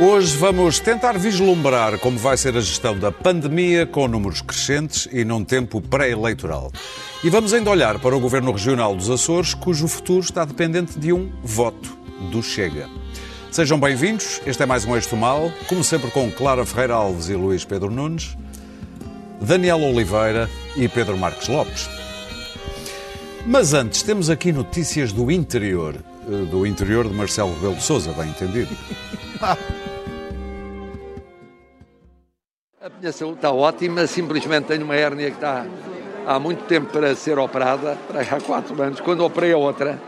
Hoje vamos tentar vislumbrar como vai ser a gestão da pandemia com números crescentes e num tempo pré-eleitoral. E vamos ainda olhar para o Governo Regional dos Açores, cujo futuro está dependente de um voto do Chega. Sejam bem-vindos, este é mais um Eixo Mal, como sempre com Clara Ferreira Alves e Luís Pedro Nunes, Daniel Oliveira e Pedro Marques Lopes. Mas antes, temos aqui notícias do interior, eh, do interior de Marcelo Rebelo de Sousa, bem entendido. A minha saúde está ótima, simplesmente tenho uma hérnia que está há muito tempo para ser operada, há quatro anos. Quando operei a outra,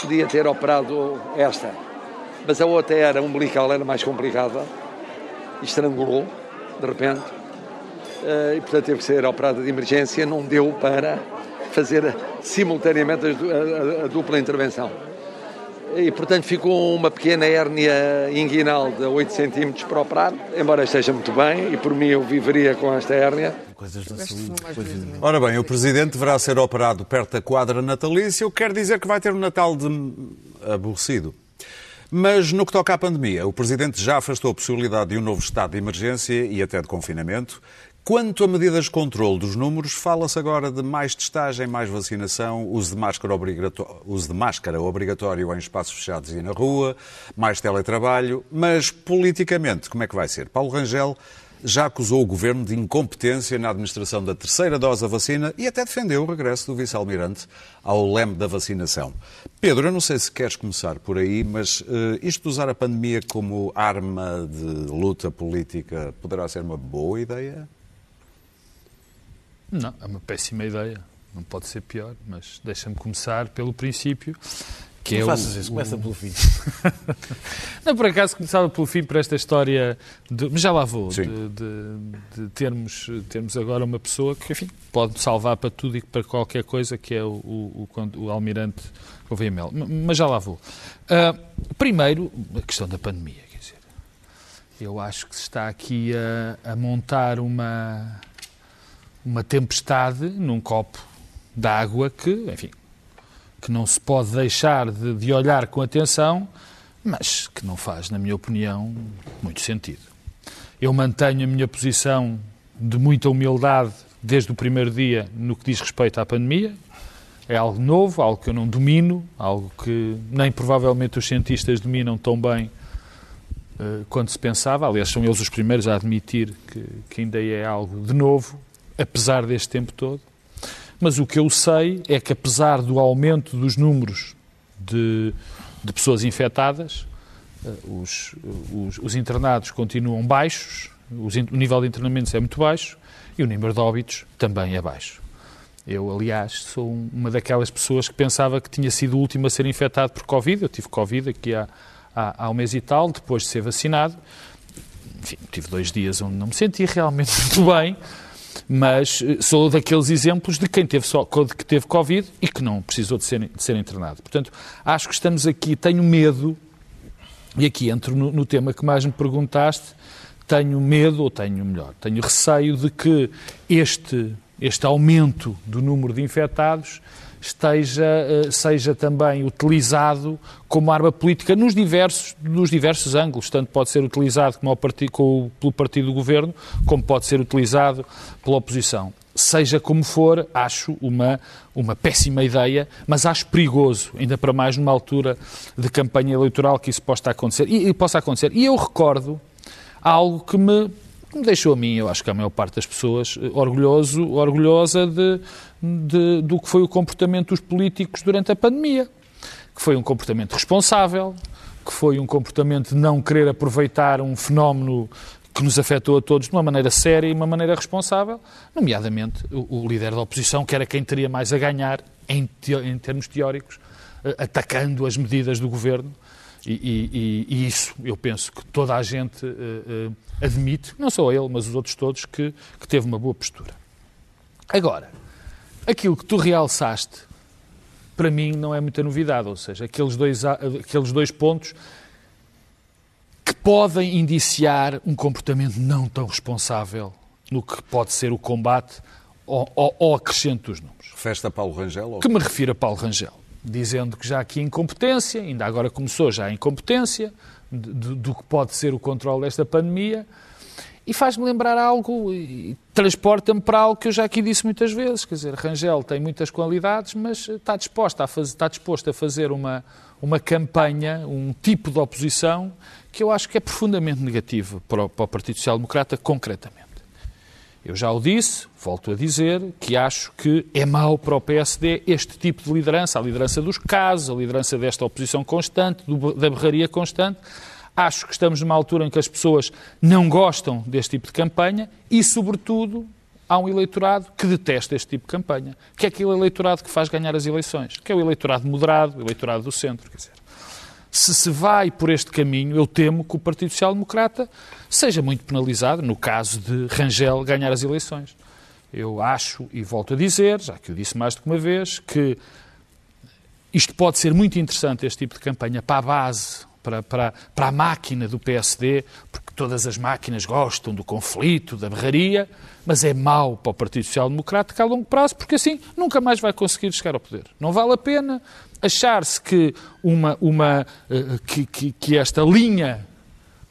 podia ter operado esta. Mas a outra era umbilical, era mais complicada, estrangulou, de repente, eh, e portanto teve que ser operada de emergência, não deu para fazer simultaneamente a dupla intervenção. E, portanto, ficou uma pequena hérnia inguinal de 8 cm para operar, embora esteja muito bem, e por mim eu viveria com esta hérnia. Coisas da saúde. Ora bem, o Presidente deverá ser operado perto da quadra natalícia, o que quer dizer que vai ter um Natal de... aborrecido. Mas no que toca à pandemia, o Presidente já afastou a possibilidade de um novo estado de emergência e até de confinamento. Quanto a medidas de controle dos números, fala-se agora de mais testagem, mais vacinação, uso de, máscara uso de máscara obrigatório em espaços fechados e na rua, mais teletrabalho. Mas politicamente, como é que vai ser? Paulo Rangel já acusou o governo de incompetência na administração da terceira dose da vacina e até defendeu o regresso do vice-almirante ao leme da vacinação. Pedro, eu não sei se queres começar por aí, mas uh, isto de usar a pandemia como arma de luta política poderá ser uma boa ideia? Não, é uma péssima ideia. Não pode ser pior, mas deixa-me começar pelo princípio. Que não é faças o, isso, começa pelo fim. não, por acaso começava pelo fim por esta história, de, mas já lá vou, de, de, de termos, termos agora uma pessoa que, enfim, pode salvar para tudo e para qualquer coisa, que é o, o, o, o almirante Gouveia Mel. Mas já lá vou. Uh, primeiro, a questão da pandemia, quer dizer, eu acho que se está aqui a, a montar uma uma tempestade num copo de água que, enfim, que não se pode deixar de, de, olhar com atenção, mas que não faz, na minha opinião, muito sentido. Eu mantenho a minha posição de muita humildade desde o primeiro dia no que diz respeito à pandemia. É algo novo, algo que eu não domino, algo que nem provavelmente os cientistas dominam tão bem uh, quanto se pensava. Aliás, são eles os primeiros a admitir que, que ainda é algo de novo, apesar deste tempo todo. Mas o que eu sei é que, apesar do aumento dos números de, de pessoas infectadas, os, os, os, internados continuam baixos, os, o nível de internamentos é muito baixo e o número de óbitos também é baixo. Eu, aliás, sou uma daquelas pessoas que pensava que tinha sido o último a ser infectado por Covid. Eu tive Covid aqui há, há, há um mês e tal, depois de ser vacinado. Enfim, tive dois dias onde não me senti realmente muito bem mas sou daqueles exemplos de quem teve, só, que teve Covid e que não precisou de ser, de ser internado. Portanto, acho que estamos aqui, tenho medo, e aqui entro no, no tema que mais me perguntaste, tenho medo, ou tenho melhor, tenho receio de que este, este aumento do número de infectados esteja, seja também utilizado como arma política nos diversos, nos diversos ângulos. Tanto pode ser utilizado como partido, como, pelo partido do governo, como pode ser utilizado pela oposição. Seja como for, acho uma, uma péssima ideia, mas acho perigoso, ainda para mais numa altura de campanha eleitoral que isso possa acontecer. E, e possa acontecer. E eu recordo algo que me que me deixou a mim, eu acho que a maior parte das pessoas, orgulhoso, orgulhosa de, de, do que foi o comportamento dos políticos durante a pandemia. Que foi um comportamento responsável, que foi um comportamento de não querer aproveitar um fenómeno que nos afetou a todos de uma maneira séria e uma maneira responsável, nomeadamente o, o líder da oposição, que era quem teria mais a ganhar, em, te, em termos teóricos, atacando as medidas do governo. E, e, e, isso eu penso que toda a gente uh, uh, admite, não só ele, mas os outros todos, que, que teve uma boa postura. Agora, aquilo que tu realçaste, para mim não é muita novidade, ou seja, aqueles dois, aqueles dois pontos que podem indiciar um comportamento não tão responsável no que pode ser o combate ao, ao, ao acrescento dos números. Festa Paulo Rangel? Ou... Que me refiro a Paulo Rangel. Dizendo que já aqui incompetência, ainda agora começou já a incompetência, do, do que pode ser o controle desta pandemia, e faz-me lembrar algo, e transporta-me para algo que eu já aqui disse muitas vezes. Quer dizer, Rangel tem muitas qualidades, mas está disposto a fazer, está disposto a fazer uma, uma campanha, um tipo de oposição que eu acho que é profundamente negativo para o, para o Partido Social Democrata, concretamente. Eu já o disse, volto a dizer, que acho que é mau para o PSD este tipo de liderança, a liderança dos casos, a liderança desta oposição constante, do, da berraria constante. Acho que estamos numa altura em que as pessoas não gostam deste tipo de campanha e, sobretudo, há um eleitorado que detesta este tipo de campanha, que é aquele eleitorado que faz ganhar as eleições, que é o eleitorado moderado, o eleitorado do centro. Quer dizer, se se vai por este caminho, eu temo que o Partido Social Democrata seja muito penalizado no caso de Rangel ganhar as eleições. Eu acho, e volto a dizer, já que eu disse mais do que uma vez, que isto pode ser muito interessante, este tipo de campanha, para a base, para, para, para a máquina do PSD, porque todas as máquinas gostam do conflito, da berraria, mas é mau para o Partido Social Democrata a longo prazo, porque assim nunca mais vai conseguir chegar ao poder. Não vale a pena, achar-se que, uma, uma, eh, que, que, que esta linha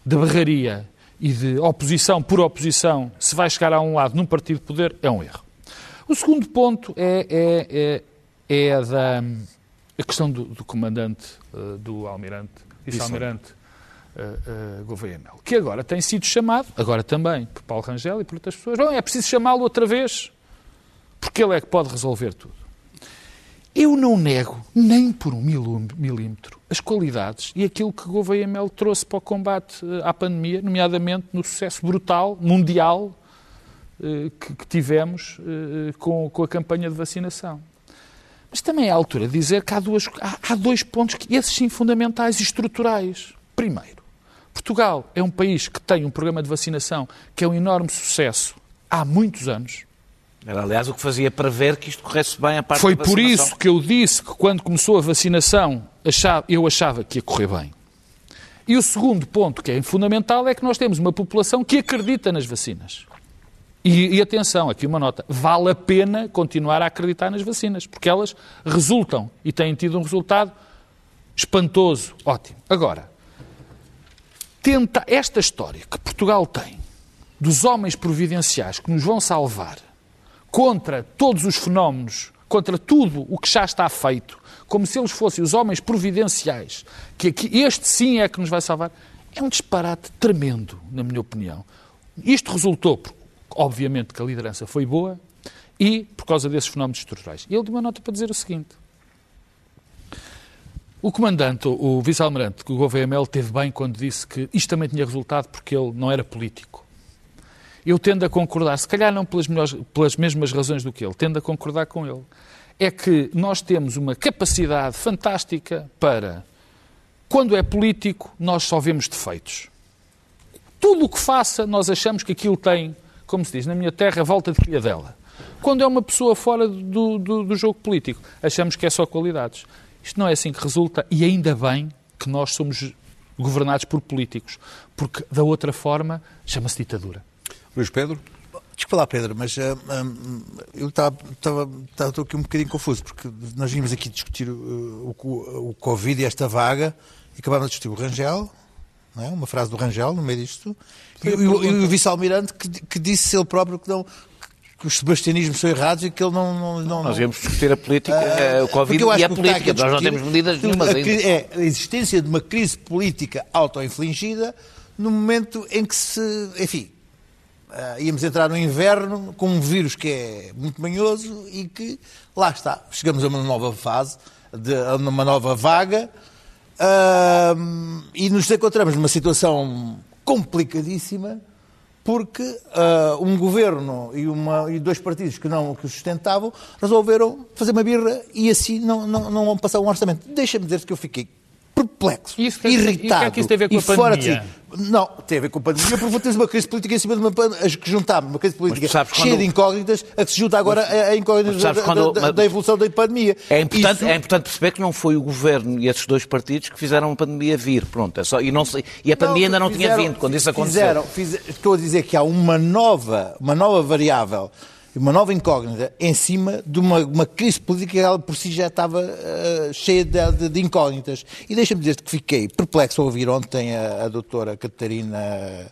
de barraria e de oposição por oposição se vai chegar a um lado num partido de poder é um erro. O segundo ponto é, é, é, é a da a questão do, do comandante, uh, do almirante, vice-almirante uh, uh, Gouveia Melo, que agora tem sido chamado, agora também, por Paulo Rangel e por outras pessoas, Bom, é preciso chamá-lo outra vez, porque ele é que pode resolver tudo. Eu não nego, nem por um milímetro, as qualidades e aquilo que Gouveia Mel trouxe para o combate eh, à pandemia, nomeadamente no sucesso brutal, mundial, eh, que, tivemos eh, com, a campanha de vacinação. Mas também é a altura de dizer que há, duas, há, dois pontos, que esses sim fundamentais e estruturais. Primeiro, Portugal é um país que tem um programa de vacinação que é um enorme sucesso há muitos anos era, aliás, o que fazia prever que isto corresse bem a parte Foi da por isso que eu disse que quando começou a vacinação achava, eu achava que ia correr bem. E o segundo ponto, que é fundamental, é que nós temos uma população que acredita nas vacinas. E, e, atenção, aqui uma nota, vale a pena continuar a acreditar nas vacinas, porque elas resultam e têm tido um resultado espantoso, ótimo. Agora, tenta esta história que Portugal tem dos homens providenciais que nos vão salvar contra todos os fenómenos, contra tudo o que já está feito, como se eles fossem os homens providenciais, que, que este sim é que nos vai salvar, é um disparate tremendo, na minha opinião. Isto resultou, obviamente, que a liderança foi boa e por causa desses fenómenos estruturais. E ele deu uma nota para dizer o seguinte. O comandante, o vice-almirante o Gouveia Mel, teve bem quando disse que isto também tinha resultado porque ele não era político eu tendo a concordar, se calhar não pelas, melhores, pelas mesmas razões do que ele, tendo a concordar com ele, é que nós temos uma capacidade fantástica para, quando é político, nós só vemos defeitos. Tudo o que faça, nós achamos que aquilo tem, como se diz na minha terra, volta de criadela. Quando é uma pessoa fora do, do, do jogo político, achamos que é só qualidades. Isto não é assim que resulta, e ainda bem que nós somos governados por políticos, porque da outra forma chama-se ditadura. Luís Pedro? Desculpa lá, Pedro, mas uh, um, eu estava aqui um bocadinho confuso, porque nós vimos aqui discutir o, o, o Covid e esta vaga, e acabámos de discutir o Rangel, é? uma frase do Rangel no meio disto, e, e, o, o vice-almirante que, que, disse ele próprio que não que os sebastianismos são errados e que ele não... não, não nós íamos discutir a política, uh, o Covid e a política, nós não temos medidas nenhumas ainda. É a existência de uma crise política auto-infligida no momento em que se... Enfim, Uh, íamos entrar no inverno com um vírus que é muito manhoso e que, lá está, chegamos a uma nova fase, de, a uma nova vaga uh, e nos encontramos numa situação complicadíssima porque uh, um governo e, uma, e dois partidos que não que o sustentavam resolveram fazer uma birra e assim não, não, não um orçamento. Deixa-me dizer que eu fiquei perplexo, isso tem, irritado. E o que é que isso tem a ver com a pandemia? Não, tem a ver com a pandemia, porque temos uma crise política em cima de uma pandemia, que juntámos uma crise política cheia quando... de incógnitas, a que se junta agora mas, a incógnitas da, quando... da, da, evolução da pandemia. É importante, isso... é importante perceber que não foi o governo e esses dois partidos que fizeram a pandemia vir, pronto, é só, e, não, e a pandemia não, ainda não fizeram, tinha vindo quando isso aconteceu. Fizeram, fiz, estou a dizer que há uma nova, uma nova variável uma nova incógnita em cima de uma, uma crise política que ela por si já estava uh, cheia de, de, de, incógnitas. E deixa-me dizer-te que fiquei perplexo ao ouvir ontem a, a doutora Catarina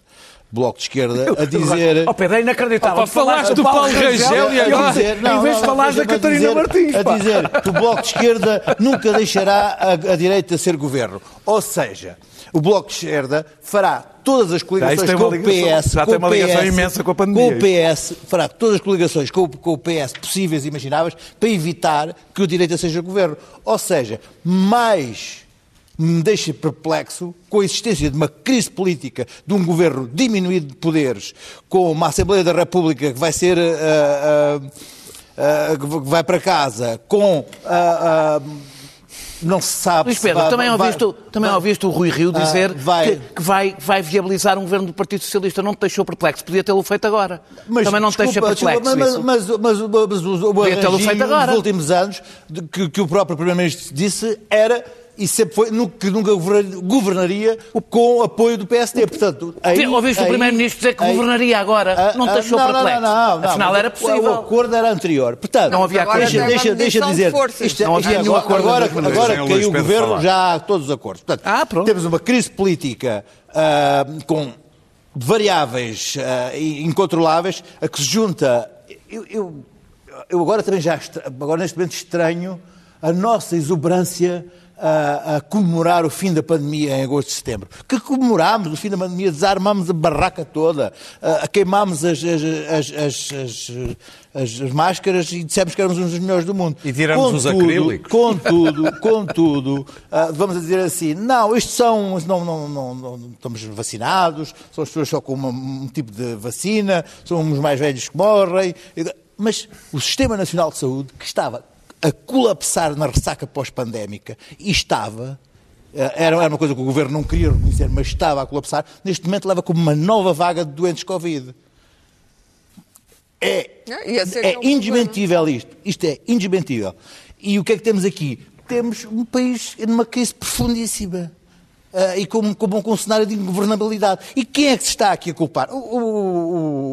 Bloco de Esquerda a dizer... Oh Pedro, é inacreditável. Opa, falaste do Paulo Rangel e agora... Dizer, não, em vez de não, falares da Catarina dizer, Martins, A dizer que o Bloco de Esquerda nunca deixará a, a direita ser governo. Ou seja, o Bloco de Esquerda fará todas as coligações com o PS, já com tem o uma ligação PS, imensa com a pandemia. Com o PS, fará todas as coligações com o PS possíveis e imagináveis para evitar que o direita seja governo. Ou seja, mais me deixa perplexo com a existência de uma crise política, de um governo diminuído de poderes, com uma Assembleia da República que vai ser. ah, ah, ah, que vai para casa, com. ah, ah, não se sabe Luís se Pedro, vai- também, vai- ouviste, o- também vai- ouviste o Rui Rio Ah, dizer vai- que, que vai, vai viabilizar um governo do Partido Socialista. Não te deixou perplexo. Podia tê-lo feito agora. Mas, também não te deixa desculpa, perplexo desculpa, mas, isso. mas, mas, mas, mas o, o últimos anos, de- que, que o próprio Primeiro-Ministro disse, era e sempre foi que nunca governar- governaria com o apoio do PSD. Portanto, aí, Ouviste o aí- Primeiro-Ministro dizer que aí- governaria agora. Ah, não te ah, deixou não, não, perplexo. Não, não, não, Afinal, era o- possível. O acordo era anterior. Portanto, Não havia acordo. deixa, deixa, deixa de dizer. forças. Isto é- Não havia é- agora, acordo agora, agora o caiu o governo, falar. já há todos os acordos. Portanto, Ah, pronto. Temos uma crise política ah, com variáveis e incontroláveis a que se junta. Eu, eu, eu agora também já agora neste momento estranho a nossa exuberância a, a comemorar o fim da pandemia em agosto e setembro. Que comemorámos o fim da pandemia, desarmámos a barraca toda, a, a queimámos as, as, as, as, as- as- as máscaras e dissemos que éramos uns dos melhores do mundo. E tiramos os acrílicos. Contudo, contudo, ah, vamos dizer assim, não, estes são, não, não, não, não- não estamos vacinados, são as pessoas só com uma- um tipo de vacina, são os mais velhos que morrem, mas o Sistema Nacional de Saúde, que estava a colapsar na ressaca pós-pandémica, e estava, eh, era, uma coisa que o Governo não queria reconhecer, mas estava a colapsar, neste momento leva como uma nova vaga de doentes Covid. É, Ah, é é é indesmentível isto. Isto é indesmentível. E o que é que temos aqui? Temos um país numa crise profundíssima. Ah, e com, com, com um cenário de ingovernabilidade. E quem é que se está aqui a culpar? O, o,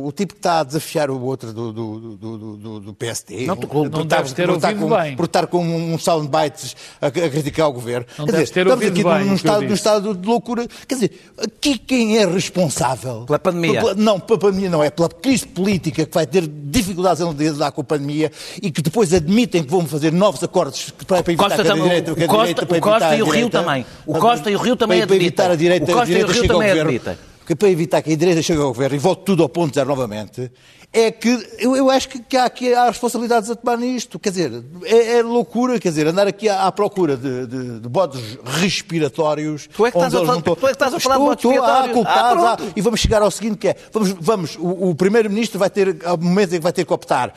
o- o tipo que está a desafiar o outro do, do, do, do- do- do PSD. Não culpo, não estar- deves ter por estar ouvido com, bem. Por estar com um soundbites a, a criticar o governo. Não Quer deves dizer, ter estamos ouvido aqui bem num, estado, num estado de loucura. Quer dizer, aqui quem é responsável? Pela pandemia. Pela- não, pela pandemia não, é pela crise política que vai ter dificuldades em lidar com a pandemia e que depois admitem que vão fazer novos acordos para, para evitar Costa que a direita... o que a Costa- direita- o Costa e o a Rio direita- também. O Costa e o Rio também para, para evitar a direita, O Costa a direita e o Rio também governo, admitem. que para evitar que a direita chegue ao governo e volte tudo ao ponto zero novamente, é que eu, eu acho que, que há aqui há responsabilidades a tomar nisto. Quer dizer, é, é loucura, quer dizer, andar aqui à, à procura de, de, de bodes respiratórios. Tu é que estás a falar- tu é que estás a falar de Estou- bodes estou a respiratórios. culpar, Ah, ah, pronto. e vamos chegar ao seguinte que é, vamos, vamos o, o Primeiro-Ministro vai ter, ao momento em que vai ter que optar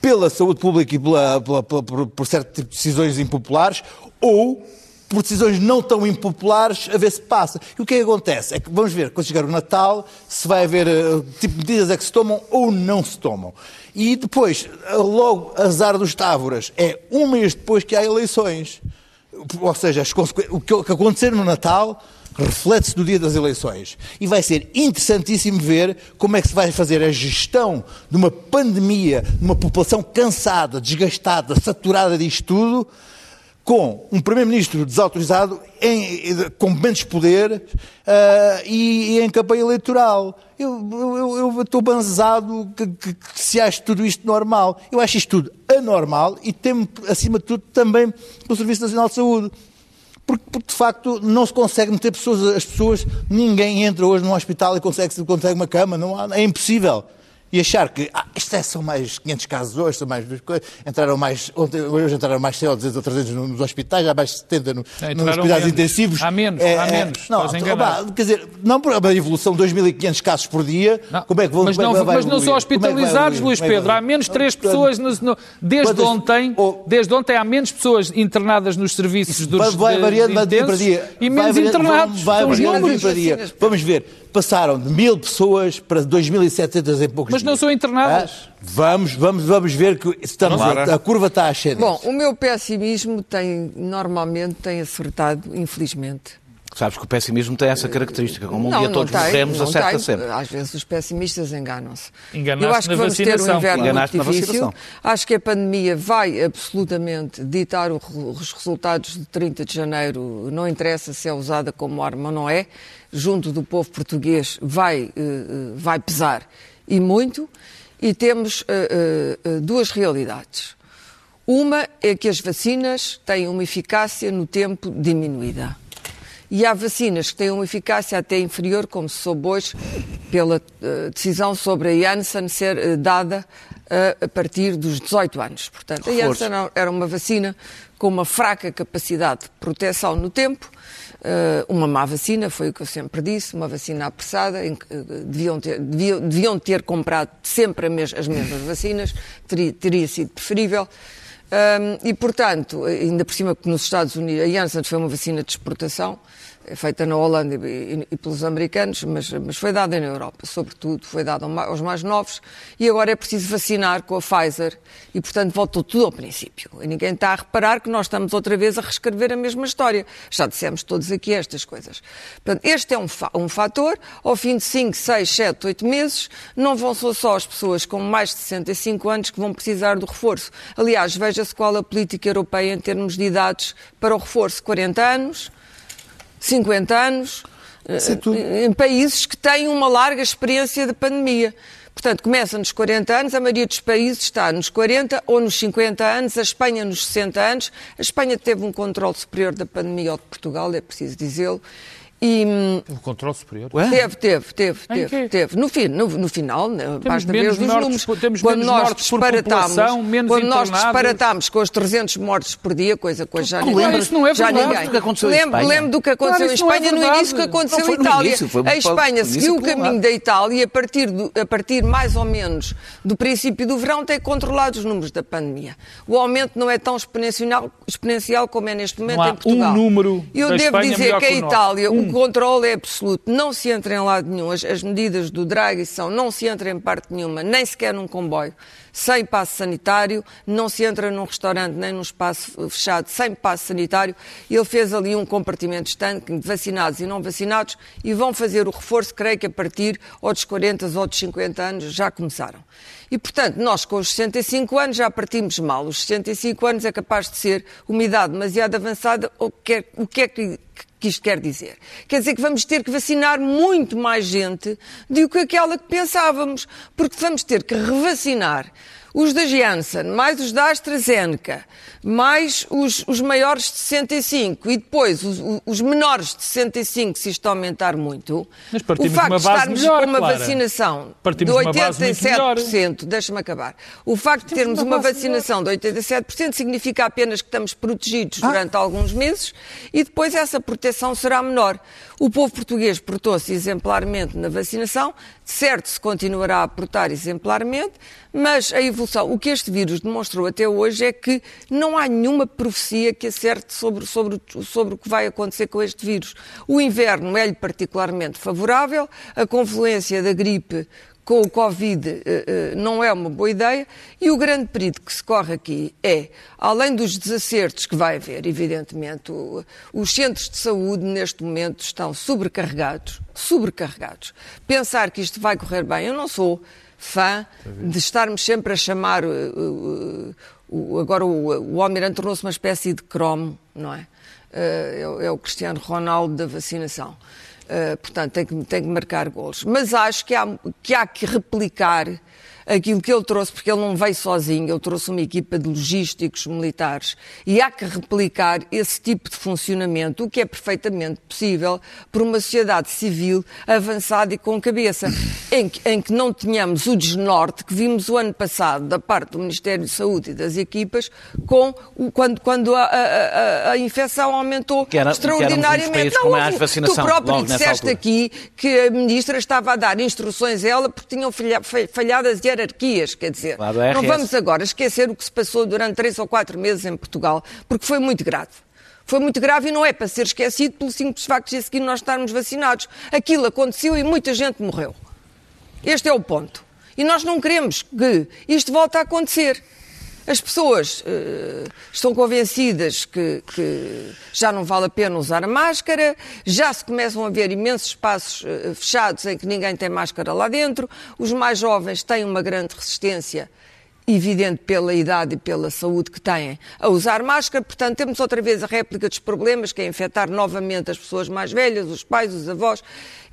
pela saúde pública e pela, pela- pela- por, por certo tipo de decisões impopulares, ou por decisões não tão impopulares, a ver se passa. E o que é que acontece? É que vamos ver, quando chegar o Natal, se vai haver eh, tipo medidas é que se tomam ou não se tomam. E depois, eh, logo, azar dos távoras, é um mês depois que há eleições. Ou seja, o que acontecer no Natal reflete-se no dia das eleições. E vai ser interessantíssimo ver como é que se vai fazer a gestão de uma pandemia, de uma população cansada, desgastada, saturada disto tudo, com um Primeiro-Ministro desautorizado, em- com menos poder ah, e, e em campanha eleitoral. Eu, eu, eu estou banzado que, que- que se ache tudo isto normal. Eu acho isto tudo anormal e temo, acima de tudo, também no Serviço Nacional de Saúde. Porque, porque, de facto não se consegue meter pessoas, as pessoas, ninguém entra hoje num hospital e consegue, consegue uma cama, não há, é impossível. E achar que ah, isto é, são mais 500 casos hoje, são mais duas coisas, entraram mais, ontem, hoje entraram mais 100 ou 200 ou 300 no- nos hospitais, há mais de 70 no, É, nos cuidados menos. intensivos. Há menos, É, há é, menos, Não, opa, quer dizer, não por uma evolução de 2.500 casos por dia, Não, como é que vão mas é não, vai mas não são é vai hospitalizados? Luís Pedro. vai Há menos evoluir? três Portanto, pessoas. no- no- desde, quantas- ontem, ou- desde ontem há menos pessoas internadas nos serviços dos Vai, vai variando, vai de dia para dia. E Vai menos internados. Vai São os números. Vamos ver. Passaram de mil pessoas para 2.700 em poucos Mas não são internadas. Ah, Vamos, vamos, vamos ver que estamos, a, a curva está a ascender. Bom, o meu pessimismo tem, normalmente tem acertado, infelizmente. Sabes que o pessimismo tem essa característica. Como um não, dia todos tem, morremos, acerta tem. sempre. Às vezes os pessimistas enganam-se. Enganaste Eu acho que na vamos ter um vacinação, inverno muito Enganaste na difícil. vacinação. Acho que a pandemia vai absolutamente ditar os resultados de 30 de janeiro. Não interessa se é usada como arma ou não é. Junto do povo português vai, eh, eh, vai pesar e muito. E temos eh, eh, duas realidades. Uma é que as vacinas têm uma eficácia no tempo diminuída. E há vacinas que têm uma eficácia até inferior, como se soube hoje, pela eh, decisão sobre a Janssen ser dada a partir dos 18 anos. Portanto, a. Janssen era uma vacina com uma fraca capacidade de proteção no tempo, eh, uma má vacina, foi o que eu sempre disse, uma vacina apressada, eh, deviam ter, deviam, deviam ter comprado sempre as mesmas vacinas, teria, teria sido preferível. Hum, e, portanto, ainda por cima que nos Estados Unidos, a Janssen foi uma vacina de exportação, feita na Holanda e, e- pelos americanos, mas, mas foi dada na Europa, sobretudo, foi dada aos mais novos, e agora é preciso vacinar com a Pfizer, e, portanto, voltou tudo ao princípio. E ninguém está a reparar que nós estamos outra vez a reescrever a mesma história. Já dissemos todos aqui estas coisas. Portanto, este é um, fa- um fator, ao fim de 5, 6, 7, 8 meses, não vão ser só as pessoas com mais de 65 anos que vão precisar do reforço. Aliás, veja-se qual a política europeia em termos de idades para o reforço. 40 anos, 50 anos, eh, em países que têm uma larga experiência de pandemia. Portanto, começa nos 40 anos, a maioria dos países está nos 40 ou nos 50 anos, a Espanha nos 60 anos. A Espanha teve um controle superior da pandemia ao de Portugal, é preciso dizê-lo. E, O controle superior. Ué? Teve, teve, teve, teve, teve. No, fim, no, no final, né, basta ver os números. temos quando menos nós mortes por disparatámos, quando nós disparatámos com os 300 mortes por dia, coisa que hoje já ninguém. lembras- Isso não é já verdade ninguém. do que aconteceu em lembro, Espanha. lembro do que aconteceu Claro, em não é Espanha no início que aconteceu em Itália. início, foi a Espanha seguiu o caminho da Itália e a partir, do- a partir mais ou menos do princípio do verão tem controlado os números da pandemia. O aumento não é tão exponencial, exponencial como é neste momento Não há em Portugal. um número Eu devo Espanha dizer que a. Itália. O controle é absoluto, não se entra em lado nenhum. As, as medidas do Draghi são não se entra em parte nenhuma, nem sequer num comboio, sem passo sanitário, não se entra num restaurante nem num espaço fechado sem passo sanitário. Ele fez ali um compartimento estanque de vacinados e não vacinados e vão fazer o reforço, creio que a partir ou dos 40 ou dos 50 anos já começaram. E, portanto, nós com os 65 anos já partimos mal. Os 65 anos é capaz de ser uma idade demasiado avançada. O que é, o que, é que, que isto quer dizer? Quer dizer que vamos ter que vacinar muito mais gente do que aquela que pensávamos. Porque vamos ter que revacinar os da Janssen, mais os da AstraZeneca, mais os, os maiores de 65 e depois os, os menores de 65, se isto aumentar muito, Mas o de facto uma de base estarmos melhor, com uma Clara. vacinação Partimos de de uma base muito melhor. 87%, deixa-me acabar, o facto de termos uma vacinação de 87% significa apenas que estamos protegidos durante alguns meses e depois essa proteção será menor. O povo português portou-se exemplarmente na vacinação, certo se continuará a portar exemplarmente, mas a evolução, o que este vírus demonstrou até hoje é que não há nenhuma profecia que acerte sobre, sobre, o- sobre o que vai acontecer com este vírus. O inverno é-lhe particularmente favorável, a confluência da gripe com o Covid eh, eh, não é uma boa ideia e o grande perigo que se corre aqui é, além dos desacertos que vai haver, evidentemente, os centros de saúde neste momento estão sobrecarregados, sobrecarregados. Pensar que isto vai correr bem, eu não sou fã de estarmos sempre a chamar, eh, o- agora o, o Almirante tornou-se uma espécie de cromo, não é? Eh, é o- é o Cristiano Ronaldo da vacinação. Uh, portanto, tem que, tem que marcar golos. Mas acho que há, que há que replicar aquilo que ele trouxe, porque ele não veio sozinho, ele trouxe uma equipa de logísticos militares e há que replicar esse tipo de funcionamento, o que é perfeitamente possível por uma sociedade civil avançada e com cabeça, em que, em que não tenhamos o desnorte que vimos o ano passado da parte do Ministério de Saúde e das equipas com o, quando, quando a, a- a- infecção aumentou Que era- que extraordinariamente. com mais houve- tu próprio disseste aqui que a ministra estava a dar instruções a ela porque tinham falha- fa- falhado as hierarquias, quer dizer. RS. Não vamos agora esquecer o que se passou durante três ou quatro meses em Portugal, porque foi muito grave. Foi muito grave e não é para ser esquecido pelo simples facto de a seguir nós estarmos vacinados. Aquilo aconteceu e muita gente morreu. Este é o ponto. E nós não queremos que isto volte a acontecer. As pessoas uh, estão convencidas que, que, já não vale a pena usar a máscara, já se começam a ver imensos espaços uh, fechados em que ninguém tem máscara lá dentro, os mais jovens têm uma grande resistência evidente pela idade e pela saúde que têm, a usar máscara. Portanto, temos outra vez a réplica dos problemas, que é infectar novamente as pessoas mais velhas, os pais, os avós.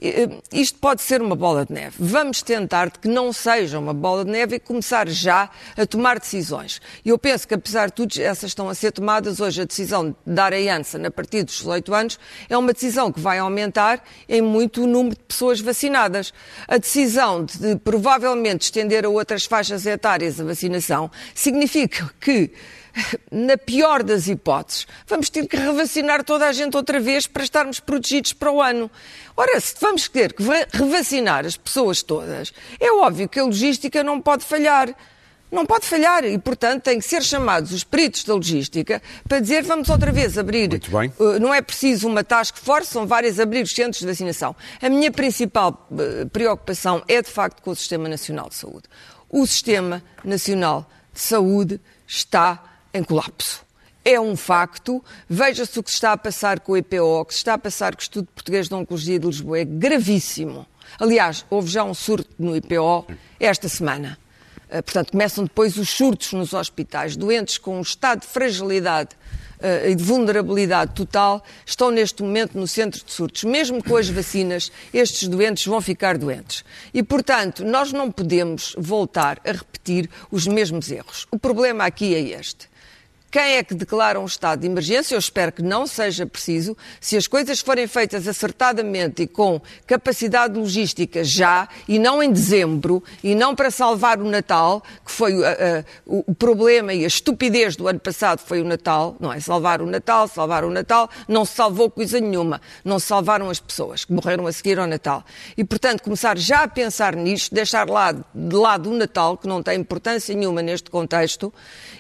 Eh, isto pode ser uma bola de neve. Vamos tentar de que não seja uma bola de neve e começar já a tomar decisões. Eu penso que, apesar de tudo, essas estão a ser tomadas. Hoje, a decisão de dar a Janssen a partir dos 18 anos é uma decisão que vai aumentar em muito o número de pessoas vacinadas. A decisão de, provavelmente estender a outras faixas etárias a vacinação significa que na pior das hipóteses, vamos ter que revacinar toda a gente outra vez para estarmos protegidos para o ano. Ora, se vamos ter que revacinar as pessoas todas, é óbvio que a logística não pode falhar. Não pode falhar e, portanto, têm que ser chamados os peritos da logística para dizer vamos outra vez abrir. Uh, não é preciso uma task force, são vários abrir os centros de vacinação. A minha principal uh, preocupação é, de facto, com o Sistema Nacional de Saúde. O Sistema Nacional de Saúde está em colapso. É um facto. Veja-se o que se está a passar com o IPO, o que se está a passar com o Estudo Português de Oncologia de Lisboa. É gravíssimo. Aliás, houve já um surto no IPO esta semana. Eh, portanto, começam depois os surtos nos hospitais. Doentes com um estado de fragilidade uh, e de vulnerabilidade total estão neste momento no centro de surtos. Mesmo com as vacinas, estes doentes vão ficar doentes. E, portanto, nós não podemos voltar a repetir os mesmos erros. O problema aqui é este quem é que declara um estado de emergência? Eu espero que não seja preciso. Se as coisas forem feitas acertadamente e com capacidade logística já, e não em dezembro, e não para salvar o Natal, que foi uh, uh, o problema e a estupidez do ano passado foi o Natal, não é? Salvar o Natal, salvar o Natal, não se salvou coisa nenhuma. Não se salvaram as pessoas que morreram a seguir ao Natal. E, portanto, começar já a pensar nisto, deixar lá, de lado o Natal, que não tem importância nenhuma neste contexto,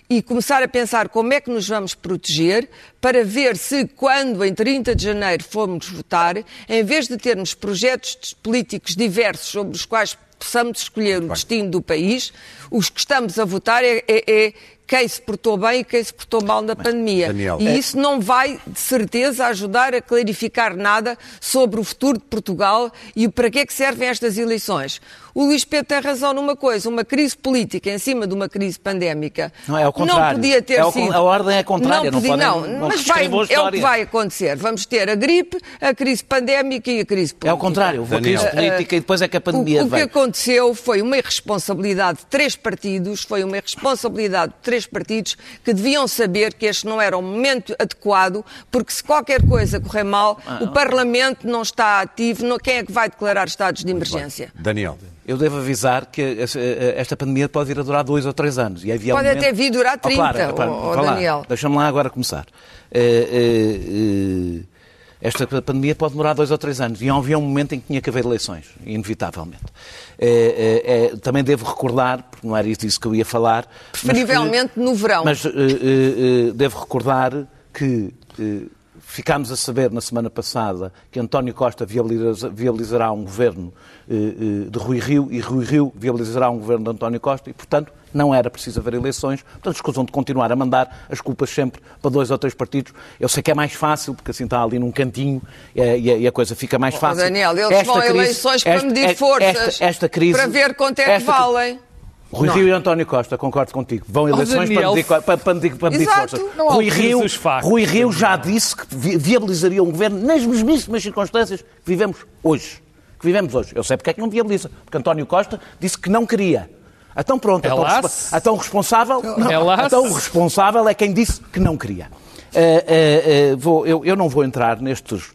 e começar a pensar como é que nos vamos proteger para ver se, quando em 30 de janeiro formos votar, em vez de termos projetos políticos diversos sobre os quais possamos escolher o destino do país, os que estamos a votar é, é, é quem se portou bem e quem se portou mal na Mas, pandemia. Daniel, e é... isso não vai, de certeza, ajudar a clarificar nada sobre o futuro de Portugal e para que é que servem estas eleições. O Luís Pedro tem razão numa coisa, uma crise política em cima de uma crise pandémica. Não é ao contrário. Não podia ter é sido. A ordem é contrária. Não, podia, não, não, mas vai, é o que vai acontecer. Vamos ter a gripe, a crise pandémica e a crise política. É ao contrário. Houve a crise política e depois é que a pandemia o, o veio. O que aconteceu foi uma irresponsabilidade de três partidos, foi uma irresponsabilidade de três partidos que deviam saber que este não era o momento adequado, porque se qualquer coisa correr mal, ah, o Parlamento não está ativo. Quem é que vai declarar estados de emergência? Daniel eu devo avisar que esta pandemia pode vir a durar dois ou três anos. E havia pode um momento... até vir durar 30, oh, claro, oh, oh, Daniel. Deixa-me lá agora começar. Uh, uh, uh, esta pandemia pode demorar dois ou três anos. E havia um momento em que tinha que haver eleições, inevitavelmente. também devo recordar, porque não era isso que eu ia falar... Preferivelmente no verão. Mas devo recordar que Ficámos a saber na semana passada que António Costa viabilizará um governo eh, eh, de Rui Rio e Rui Rio viabilizará um governo de António Costa e, portanto, não era preciso haver eleições. Portanto, escusam de continuar a mandar as culpas sempre para dois ou três partidos. Eu sei que é mais fácil, porque assim está ali num cantinho e a, coisa fica mais fácil. Oh, Daniel, eles esta vão crise, eleições para medir forças, esta, esta crise, para ver quanto é que valem. Rui não. Rio e António Costa, concordo contigo. Vão eleições para medir, para, para medir, para medir forças. Rui Rio, Rui Rio já disse que viabilizaria um governo nas mesmíssimas circunstâncias que vivemos hoje. Que vivemos hoje. Eu sei porque é que não viabiliza. Porque António Costa disse que não queria. Então pronto, então, então, responsável, não, então o responsável é quem disse que não queria. Uh, uh, uh, vou, eu, eu não vou entrar nestes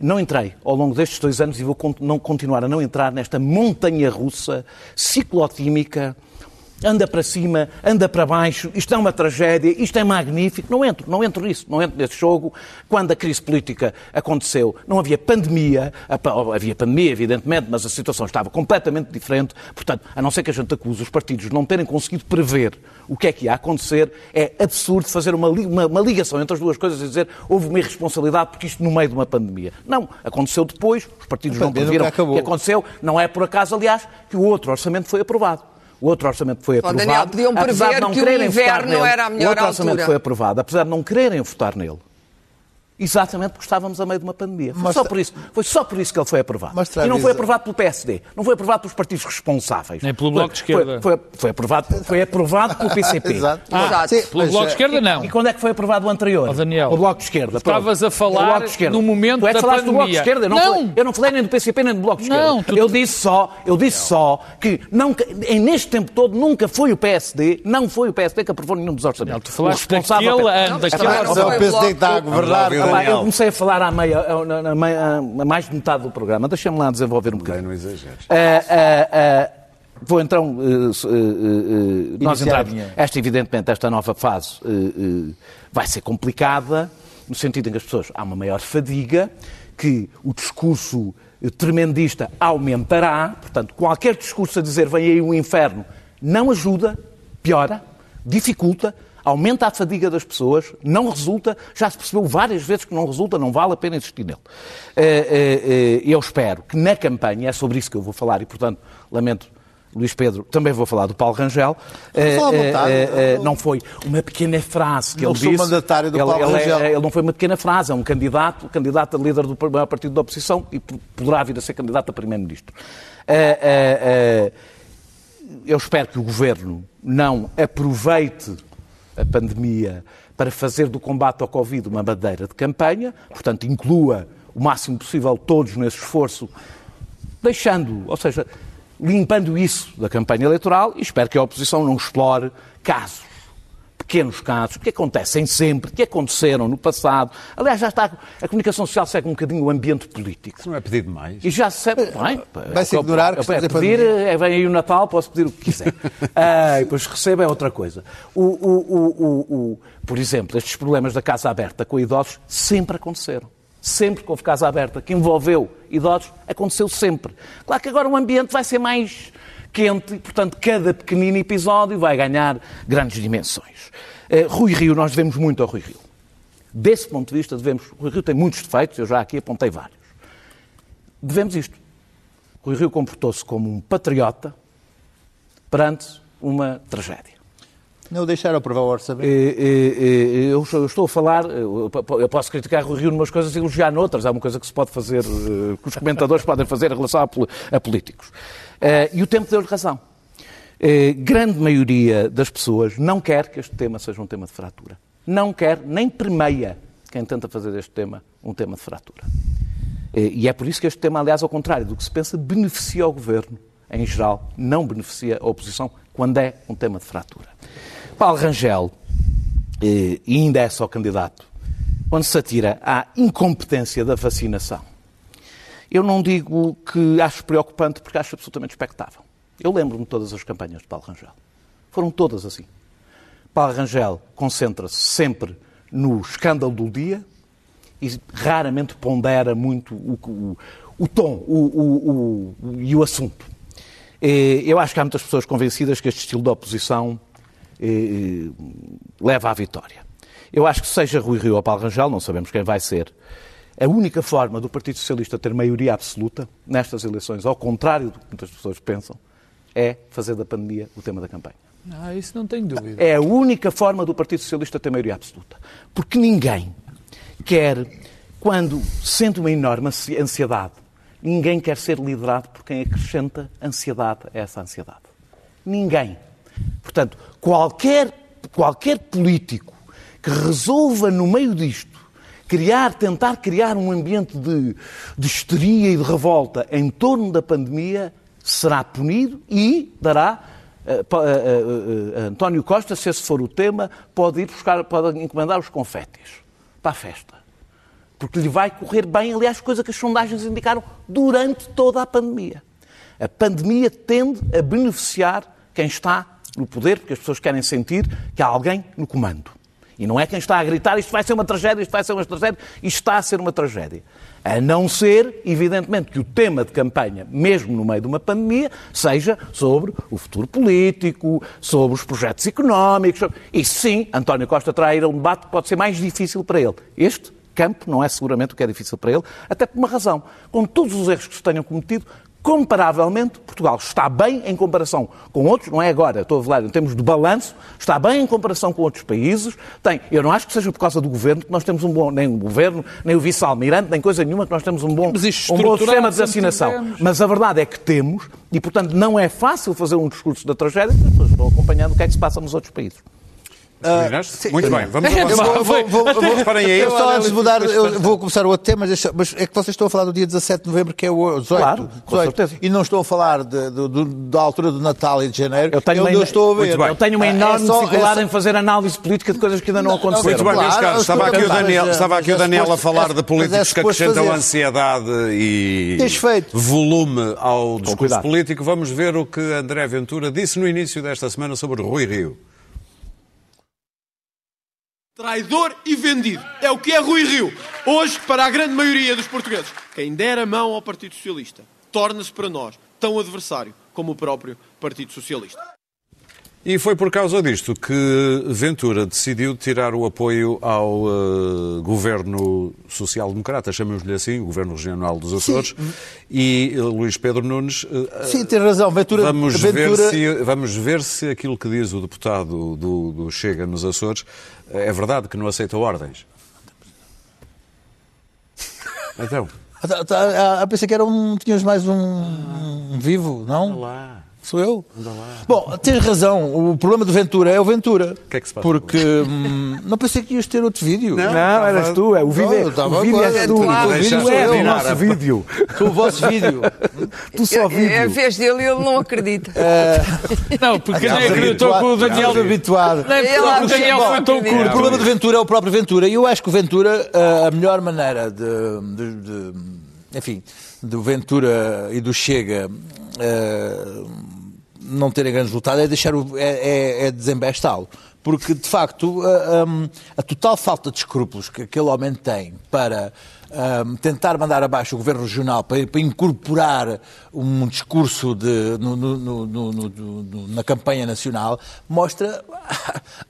não entrei ao longo destes dois anos e vou não continuar a não entrar nesta montanha russa ciclotímica anda para cima, anda para baixo, isto é uma tragédia, isto é magnífico. Não entro, não entro nisso, não entro nesse jogo. Quando a crise política aconteceu, não havia pandemia, havia pandemia, evidentemente, mas a situação estava completamente diferente. Portanto, a não ser que a gente acuse os partidos de não terem conseguido prever o que é que ia acontecer, é absurdo fazer uma, uma, uma ligação entre as duas coisas e dizer houve uma irresponsabilidade porque isto no meio de uma pandemia. Não, aconteceu depois, os partidos não previram o que aconteceu. Não é por acaso, aliás, que o outro orçamento foi aprovado o outro orçamento foi aprovado. Oh, Daniel, podiam prever não que o inverno nele, era a melhor O outro altura. orçamento foi aprovado, apesar de não quererem votar nele, Exatamente porque estávamos a meio de uma pandemia. Foi, só, por isso, foi só por isso que ele foi aprovado. Mas, e não foi aprovado pelo PSD, não foi aprovado pelos partidos responsáveis. Nem pelo Bloco de Esquerda. Foi, foi, foi, aprovado, foi aprovado pelo PCP. Exato. Ah, Exato. Sim, pelo Bloco de eh, Esquerda, não. E, e, quando é que foi aprovado o anterior? Oh, Daniel, o Bloco de Esquerda. Estavas a falar no momento tu é da pandemia. Do Bloco de Esquerda. Eu não, não. Falei, eu não falei nem do PCP nem do Bloco de Esquerda. Não, tu... Eu disse só, eu disse só que não, neste tempo todo nunca foi o PSD, não foi o PSD que aprovou nenhum dos orçamentos. Não, tu falaste daquele ano, daquele ano. É o PSD que está a governar. Eu comecei a falar à meia, mais de metade do programa. Deixa-me lá desenvolver um bocadinho. Não exageres. Uh, uh, uh, vou então. nós entramos. Esta, evidentemente, esta nova fase vai ser complicada, no sentido em que as pessoas. Há uma maior fadiga, que o discurso tremendista aumentará, portanto, qualquer discurso a dizer vem aí o inferno não ajuda, piora, dificulta aumenta a fadiga das pessoas, não resulta, já se percebeu várias vezes que não resulta, não vale a pena insistir nele. Eh, eh, eh, eu espero que na campanha, é sobre isso que eu vou falar e, portanto, lamento Luís Pedro, também vou falar do Paulo Rangel. Uh, não foi uma pequena frase que não ele disse. Sou mandatário do ele, Paulo ele, Rangel. É, ele não foi uma pequena frase, é um candidato, candidato a líder do maior partido da oposição e poderá vir a ser candidato a primeiro-ministro. eu espero que o governo não aproveite a pandemia para fazer do combate ao Covid uma bandeira de campanha, portanto, inclua o máximo possível todos nesse esforço, deixando, ou seja, limpando isso da campanha eleitoral e espero que a oposição não explore casos pequenos casos que acontecem sempre, que aconteceram no passado. Aliás, já está. A comunicação social segue um bocadinho o ambiente político. Isso não é pedido mais. E já se sabe. Bem, Vai-se ignorar que é pedir, é, vem aí o Natal, posso pedir o que quiser. ah, depois recebo é outra coisa. O, o, o, por exemplo, estes problemas da casa aberta com idosos sempre aconteceram. Sempre que houve casa aberta que envolveu idosos, aconteceu sempre. Claro que agora o ambiente vai ser mais quente e, portanto, cada pequenino episódio vai ganhar grandes dimensões. Uh, Rui Rio, nós devemos muito ao Rui Rio. Desse ponto de vista, devemos. Rui Rio tem muitos defeitos, eu já aqui apontei vários. Devemos isto. Rui Rio comportou-se como um patriota perante uma tragédia. Não deixaram aprovar o orçamento? Eu estou a falar, eu posso criticar o Rio numas coisas e elogiar noutras. É uma coisa que se pode fazer, eh, que os comentadores podem fazer em relação a políticos. Eh, e o tempo deu-lhe razão. Uh, grande maioria das pessoas não quer que este tema seja um tema de fratura. Não quer, nem permeia quem tenta fazer deste tema um tema de fratura. Uh, e é por isso que este tema, aliás, ao contrário do que se pensa, beneficia o governo em geral, não beneficia a oposição quando é um tema de fratura. Paulo Rangel, e ainda é só candidato, quando se atira à incompetência da vacinação, eu não digo que acho preocupante, porque acho absolutamente expectável. Eu lembro-me de todas as campanhas de Paulo Rangel. Foram todas assim. Paulo Rangel concentra-se sempre no escândalo do dia e raramente pondera muito o, o, o tom o, e o assunto. Eu acho que há muitas pessoas convencidas que este estilo de oposição eh, leva à vitória. Eu acho que seja Rui Rio ou Paulo Rangel, não sabemos quem vai ser, a única forma do Partido Socialista ter maioria absoluta nestas eleições, ao contrário do que muitas pessoas pensam, é fazer da pandemia o tema da campanha. Ah, isso não tenho dúvida. É a única forma do Partido Socialista ter maioria absoluta. Porque ninguém quer, quando sente uma enorme ansiedade, ninguém quer ser liderado por quem acrescenta ansiedade a essa ansiedade. Ninguém. Portanto, qualquer, qualquer político que resolva no meio disto criar, tentar criar um ambiente de, de histeria e de revolta em torno da pandemia, será punido e dará Uh, uh, uh, António Costa, se esse for o tema, pode ir buscar, pode encomendar os confetes para a festa. Porque lhe vai correr bem, aliás, coisa que as sondagens indicaram durante toda a pandemia. A pandemia tende a beneficiar quem está no poder, porque as pessoas querem sentir que há alguém no comando. E não é quem está a gritar isto vai ser uma tragédia, isto vai ser uma tragédia, isto está a ser uma tragédia. A não ser, evidentemente, que o tema de campanha, mesmo no meio de uma pandemia, seja sobre o futuro político, sobre os projetos económicos. E sim, António Costa terá a ir a um debate que pode ser mais difícil para ele. Este campo não é seguramente o que é difícil para ele, até por uma razão. Com todos os erros que se tenham cometido, comparavelmente, Portugal está bem em comparação com outros, não é agora, estou a falar em termos de balanço, está bem em comparação com outros países. Tem, eu não acho que seja por causa do governo que nós temos um bom, nem o governo, nem o vice-almirante, nem coisa nenhuma, que nós temos um bom, um bom sistema de vacinação. Mas a verdade é que temos, e portanto não é fácil fazer um discurso da tragédia, as pessoas estão acompanhando o que é que se passa nos outros países. Uh, Muito bem, vamos avançar. Eu vou, vou, vou, aí. Eu só antes de mudar, eu vou começar o outro tema, mas, mas, é que vocês estão a falar do dia 17 de novembro, que é o 18. Claro, 18 e não estou a falar de, de, de, da altura do Natal e de janeiro, eu tenho é eu estou a ver. Eu tenho uma enorme é só, dificuldade é só... em fazer análise política de coisas que ainda não, aconteceram. Muito bem, claro, casos, estava, aqui o Daniel, estava aqui o Daniel a falar de políticos que acrescentam ansiedade e volume ao discurso político. Vamos ver o que André Ventura disse no início desta semana sobre Rui Rio. Traidor e vendido. É o que é Rui Rio. Hoje, para a grande maioria dos portugueses, quem der a mão ao Partido Socialista torna-se para nós tão adversário como o próprio Partido Socialista. E foi por causa disto que Ventura decidiu tirar o apoio ao uh, governo social-democrata, chamemos-lhe assim, o governo regional dos Açores, Sim. e uh, Luís Pedro Nunes. Uh, Sim, tem razão, Ventura. Vamos, Ventura... Ver se, vamos ver se aquilo que diz o deputado do, do Chega nos Açores é verdade que não aceita ordens. Então. Ah, tá, tá, ah, pensei que era um. Tinhas mais um, um vivo, não? Olá. Sou eu? Bom, tens razão. O problema do Ventura é o Ventura. O que é que se passa? Porque hum, não pensei que ias ter outro vídeo. Não, não eras tu. É, o vídeo, é, o vídeo é tu. O vídeo é o nosso vídeo. Tu, o vosso vídeo. tu só vídeo. É a vez dele e ele não acredita. Uh... Não, porque nem acreditou com o Daniel. habituado. Nem o Daniel foi tão curto. O problema do Ventura é o próprio Ventura. E eu acho que o Ventura, uh, a melhor maneira de, de, de enfim, do Ventura e do Chega uh, não terem grande resultado é deixar o, é, é, é desembestá-lo. Porque, de facto, a, a, total falta de escrúpulos que aquele homem tem para tentar mandar abaixo o governo regional, para, para incorporar um discurso de, no, no, no, na campanha nacional, mostra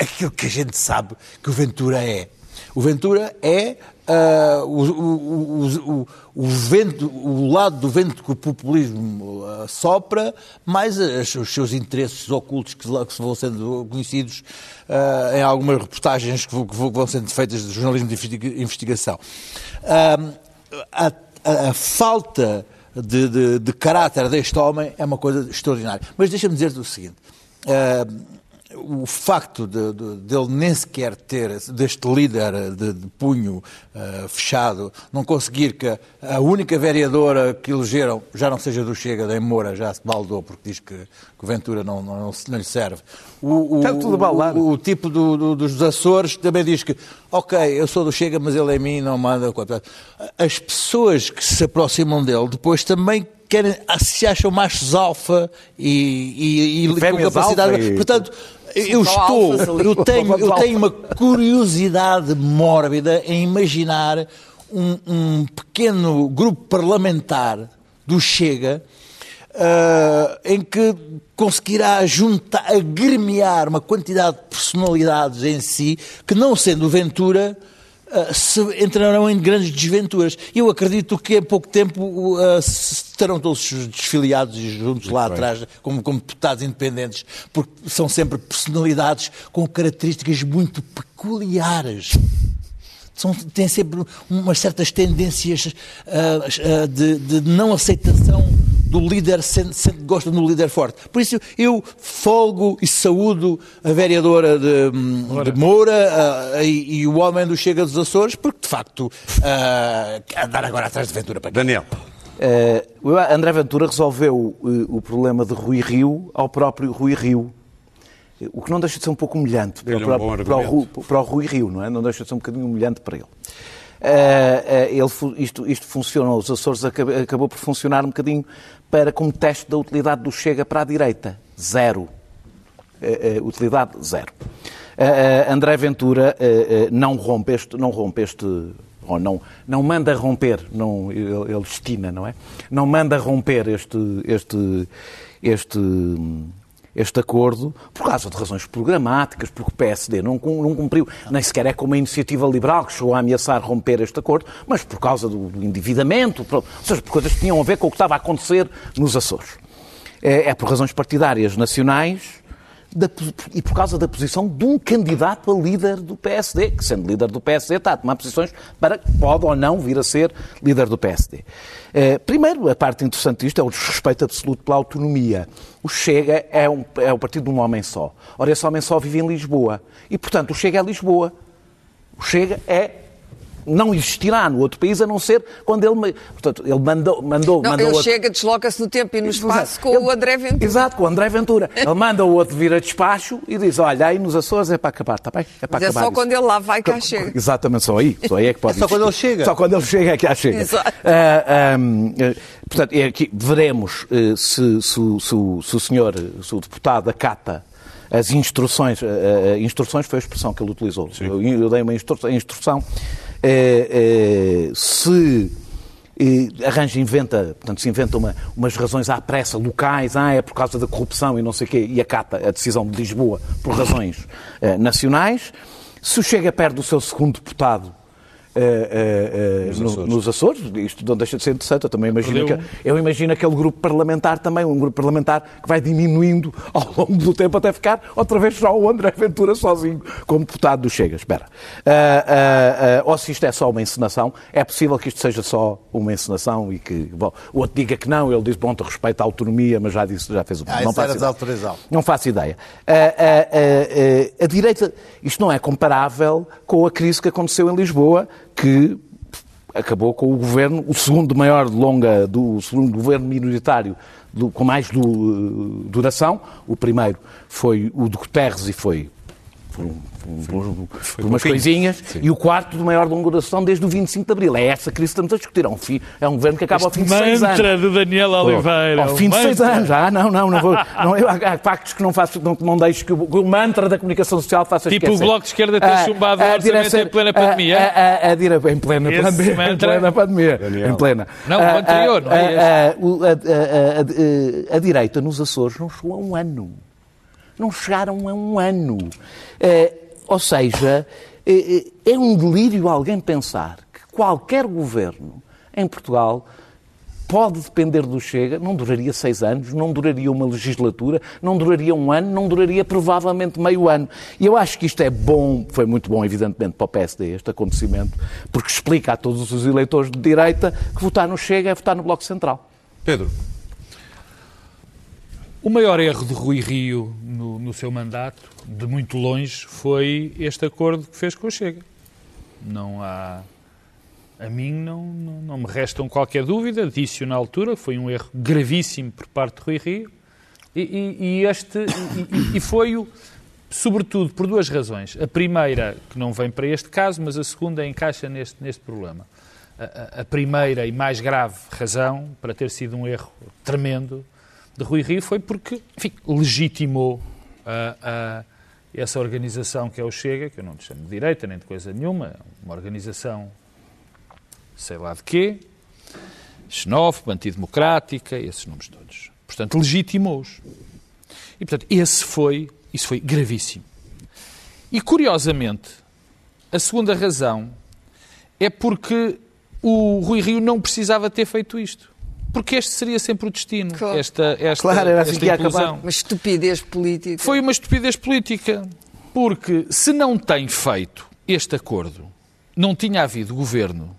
aquilo que a gente sabe que o Ventura é. O Ventura é uh, o, o, o, vento, o lado do vento que o populismo uh, sopra, mais as, os seus interesses ocultos que, que vão sendo conhecidos uh, em algumas reportagens que, que, vão sendo feitas de jornalismo de investigação. A, a, a, falta de, de, de, caráter deste homem é uma coisa extraordinária. Mas deixa-me dizer-te o seguinte. Uh, o facto de, de, de, ele nem sequer ter, deste líder de, de punho uh, fechado, não conseguir que a única vereadora que elegeram já não seja do Chega, da Moura, já se baldou, porque diz que, que o Ventura não, não, não lhe serve. O, o, Está tudo baldado. O, o, tipo do, do, dos Açores também diz que, ok, eu sou do Chega, mas ele é mim, não manda. As pessoas que se aproximam dele depois também querem, se acham machos alfa e, e, e com capacidade. E... Portanto, eu estou, eu tenho, eu tenho uma curiosidade mórbida em imaginar um, um pequeno grupo parlamentar do Chega uh, em que conseguirá juntar, agremiar uma quantidade de personalidades em si que, não sendo Ventura, Uh, se entrarão em grandes desventuras. Eu acredito que em pouco tempo uh, estarão todos desfiliados e juntos Muito lá bem. atrás, como, como deputados independentes, porque são sempre personalidades com características muito peculiares. São, têm sempre umas certas tendências uh, de, de não aceitação do líder, sendo, sendo, gostam do líder forte. Por isso eu folgo e saúdo a vereadora de, de Moura uh, e, e, o homem do Chega dos Açores, porque de facto uh, andar agora atrás de Ventura para quê? Daniel. Uh, André Ventura resolveu uh, o problema de Rui Rio ao próprio Rui Rio. O que não deixa de ser um pouco humilhante para, é um para, para, o, para, o, Rui Rio, não é? Não deixa de ser um bocadinho humilhante para ele. Uh, ele isto, isto funcionou, os Açores acabou, acabou por funcionar um bocadinho para como teste da utilidade do Chega para a direita. Zero. Uh, uh, utilidade zero. Uh, André Ventura não rompe este, não rompe este ou não, não manda romper, não, ele, ele estima, não é? Não manda romper este, este, este, este acordo por causa de razões programáticas, porque o PSD não, não cumpriu, nem sequer é como a iniciativa liberal que chegou a ameaçar romper este acordo, mas por causa do, endividamento, ou seja, por coisas que tinham a ver com o que estava a acontecer nos Açores. É, é por razões partidárias nacionais da, e por causa da posição de um candidato a líder do PSD, que sendo líder do PSD está a tomar posições para que pode ou não vir a ser líder do PSD. Eh, primeiro, a parte interessante disto é o desrespeito absoluto pela autonomia. O Chega é, um, é o partido de um homem só. Ora, esse homem só vive em Lisboa. E, portanto, o Chega é Lisboa. O Chega é não existirá no outro país, a não ser quando ele. Portanto, ele mandou. mandou, não, mandou ele outro... chega, desloca-se no tempo e no espaço com ele, o André Ventura. Exato, com o André Ventura. ele manda o outro vir a despacho e diz: Olha, aí nos Açores é para acabar, está bem? É para Mas acabar. É só isso. quando ele lá vai cá chega. Exatamente, só aí. Só aí é que pode. É só quando ele chega. Só quando ele chega é que cá chega. Exato. Uh, um, uh, portanto, é aqui, veremos uh, se, se, se, se, o senhor, se o deputado acata as instruções, instruções foi a expressão que ele utilizou. Eu, eu, dei uma instrução, instrução é, é, se arranja, inventa, portanto, se inventa uma, umas razões à pressa, locais, ah, é por causa da corrupção e não sei o quê, e acata a decisão de Lisboa por razões uh, nacionais. Se chega perto do seu segundo deputado uh, uh, nos, Açores. nos, Açores. Isto não deixa de ser interessante. Eu também imagino, que, eu imagino aquele grupo parlamentar também, um grupo parlamentar que vai diminuindo ao longo do tempo até ficar outra vez só o André Ventura sozinho como deputado do Chega. Espera. ou se isto é só uma encenação, é possível que isto seja só uma encenação e que bom, o outro diga que não, ele diz, bom, te respeito à autonomia, mas já disse, já fez o ah, não, faço não faço ideia. a direita, isto não é comparável com a crise que aconteceu em Lisboa, que acabou com o governo, o segundo maior de longa, do o segundo governo minoritário do, com mais do, eh, duração. O primeiro foi o de Guterres e foi por umas coisinhas, Sim. e o quarto de maior duração desde o 25 de Abril. É essa crise que estamos a discutir. É um, fim, é um governo que acaba este ao fim de seis anos. mantra de Daniel Oliveira. Ao fim de seis anos. Ah, não, não, não vou. Não, há factos que não faço, não, não deixo que o, o mantra da comunicação social faça esquecer. Tipo o Bloco de Esquerda ter ah, chumbado o orçamento em plena pandemia. A, a, a, a, em plena Esse pandemia. Mantra... Em plena pandemia. Daniel. Em plena. Não, o anterior, não é a, a direita nos Açores não chegou a um ano. Não chegaram a um ano. Ou seja, é, é, é um delírio alguém pensar que qualquer governo em Portugal pode depender do Chega, não duraria seis anos, não duraria uma legislatura, não duraria um ano, não duraria provavelmente meio ano. E eu acho que isto é bom, foi muito bom, evidentemente, para o PSD, este acontecimento, porque explica a todos os eleitores de direita que votar no Chega é votar no Bloco Central. Pedro. O maior erro de Rui Rio no, no, seu mandato, de muito longe, foi este acordo que fez com o Chega. Não há. A mim não, não, não me restam qualquer dúvida, disse na altura, foi um erro gravíssimo por parte de Rui Rio, e, e, e este, e, e foi-o, sobretudo, por duas razões. A primeira, que não vem para este caso, mas a segunda encaixa neste, neste problema. A, a, a primeira e mais grave razão, para ter sido um erro tremendo, de Rui Rio foi porque, enfim, legitimou uh, uh, essa organização que é o Chega, que eu não lhe chamo de direita nem de coisa nenhuma, uma organização sei lá de quê, xenófoba, antidemocrática, esses nomes todos. Portanto, legitimou-os. E, portanto, esse foi, isso foi gravíssimo. E, curiosamente, a segunda razão é porque o Rui Rio não precisava ter feito isto. Porque este seria sempre o destino. Claro. Esta, esta, claro, era assim esta que ia acabar. Uma estupidez política. Foi uma estupidez política. Porque se não tem feito este acordo, não tinha havido governo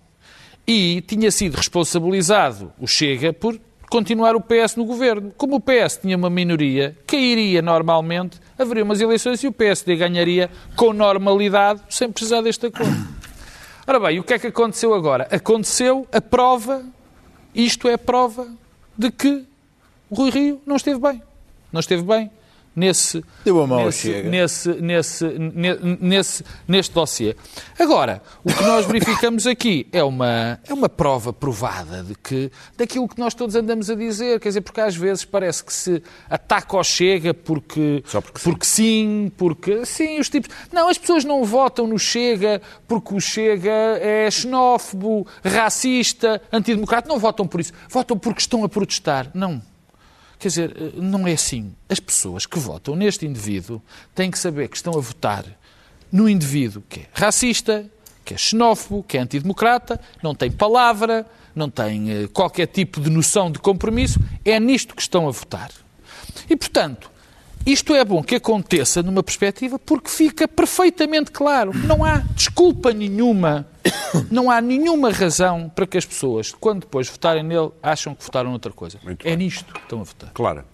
e tinha sido responsabilizado o Chega por continuar o PS no governo. Como o PS tinha uma minoria, cairia normalmente, haveria umas eleições e o PSD ganharia com normalidade sem precisar deste acordo. Ora bem, o que é que aconteceu agora? Aconteceu a prova isto é prova de que o Rui Rio não esteve bem. Não esteve bem nesse, nesse, nesse, nesse, nesse, neste dossiê. Agora, o que nós verificamos aqui é uma, é uma prova provada de que, daquilo que nós todos andamos a dizer, quer dizer, porque às vezes parece que se ataca ou chega porque, Só porque, porque sim. sim, porque sim, os tipos. Não, as pessoas não votam no Chega porque o Chega é xenófobo, racista, antidemocrata, não votam por isso, votam porque estão a protestar. Não Quer dizer, não é assim. As pessoas que votam neste indivíduo têm que saber que estão a votar no indivíduo que é racista, que é xenófobo, que é antidemocrata, não tem palavra, não tem eh, qualquer tipo de noção de compromisso. É nisto que estão a votar. E, portanto, isto é bom que aconteça numa perspectiva porque fica perfeitamente claro. Não há desculpa nenhuma, não há nenhuma razão para que as pessoas, quando depois votarem nele, acham que votaram noutra coisa. Muito é bem. nisto que estão a votar. Clara.